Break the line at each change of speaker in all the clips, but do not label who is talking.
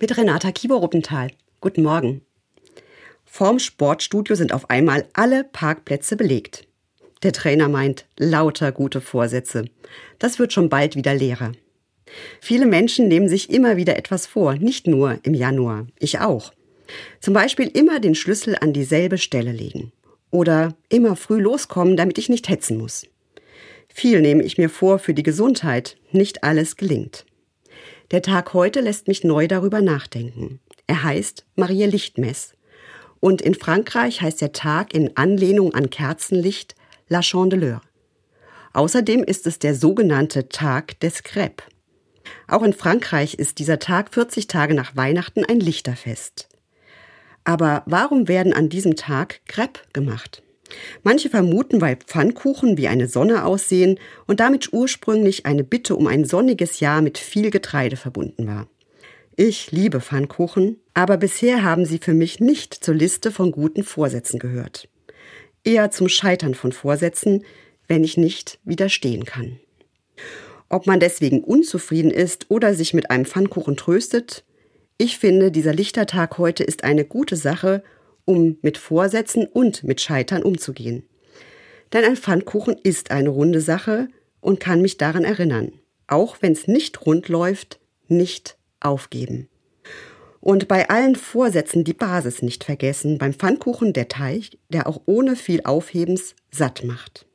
mit Renata Kieber-Ruppenthal. Guten Morgen. Vorm Sportstudio sind auf einmal alle Parkplätze belegt. Der Trainer meint, lauter gute Vorsätze. Das wird schon bald wieder leerer. Viele Menschen nehmen sich immer wieder etwas vor, nicht nur im Januar, ich auch. Zum Beispiel immer den Schlüssel an dieselbe Stelle legen. Oder immer früh loskommen, damit ich nicht hetzen muss. Viel nehme ich mir vor für die Gesundheit, nicht alles gelingt. Der Tag heute lässt mich neu darüber nachdenken. Er heißt Marie Lichtmess. Und in Frankreich heißt der Tag in Anlehnung an Kerzenlicht La Chandeleur. Außerdem ist es der sogenannte Tag des Crêpes. Auch in Frankreich ist dieser Tag 40 Tage nach Weihnachten ein Lichterfest. Aber warum werden an diesem Tag Crepe gemacht? Manche vermuten, weil Pfannkuchen wie eine Sonne aussehen und damit ursprünglich eine Bitte um ein sonniges Jahr mit viel Getreide verbunden war. Ich liebe Pfannkuchen, aber bisher haben sie für mich nicht zur Liste von guten Vorsätzen gehört. Eher zum Scheitern von Vorsätzen, wenn ich nicht widerstehen kann. Ob man deswegen unzufrieden ist oder sich mit einem Pfannkuchen tröstet, ich finde, dieser Lichtertag heute ist eine gute Sache, um mit Vorsätzen und mit Scheitern umzugehen. Denn ein Pfannkuchen ist eine runde Sache und kann mich daran erinnern, auch wenn es nicht rund läuft, nicht aufgeben. Und bei allen Vorsätzen die Basis nicht vergessen, beim Pfannkuchen der Teig, der auch ohne viel Aufhebens satt macht.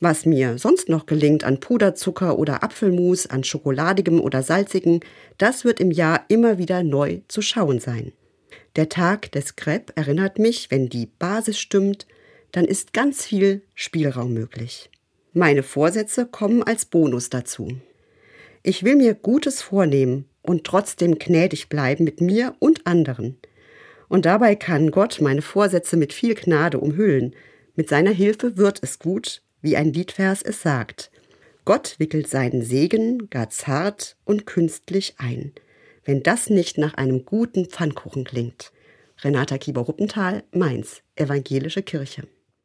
Was mir sonst noch gelingt an Puderzucker oder Apfelmus, an schokoladigem oder salzigem, das wird im Jahr immer wieder neu zu schauen sein. Der Tag des Crepe erinnert mich, wenn die Basis stimmt, dann ist ganz viel Spielraum möglich. Meine Vorsätze kommen als Bonus dazu. Ich will mir Gutes vornehmen und trotzdem gnädig bleiben mit mir und anderen. Und dabei kann Gott meine Vorsätze mit viel Gnade umhüllen. Mit seiner Hilfe wird es gut wie ein Liedvers es sagt. Gott wickelt seinen Segen gar zart und künstlich ein, wenn das nicht nach einem guten Pfannkuchen klingt. Renata Kieber-Ruppenthal, Mainz, Evangelische Kirche.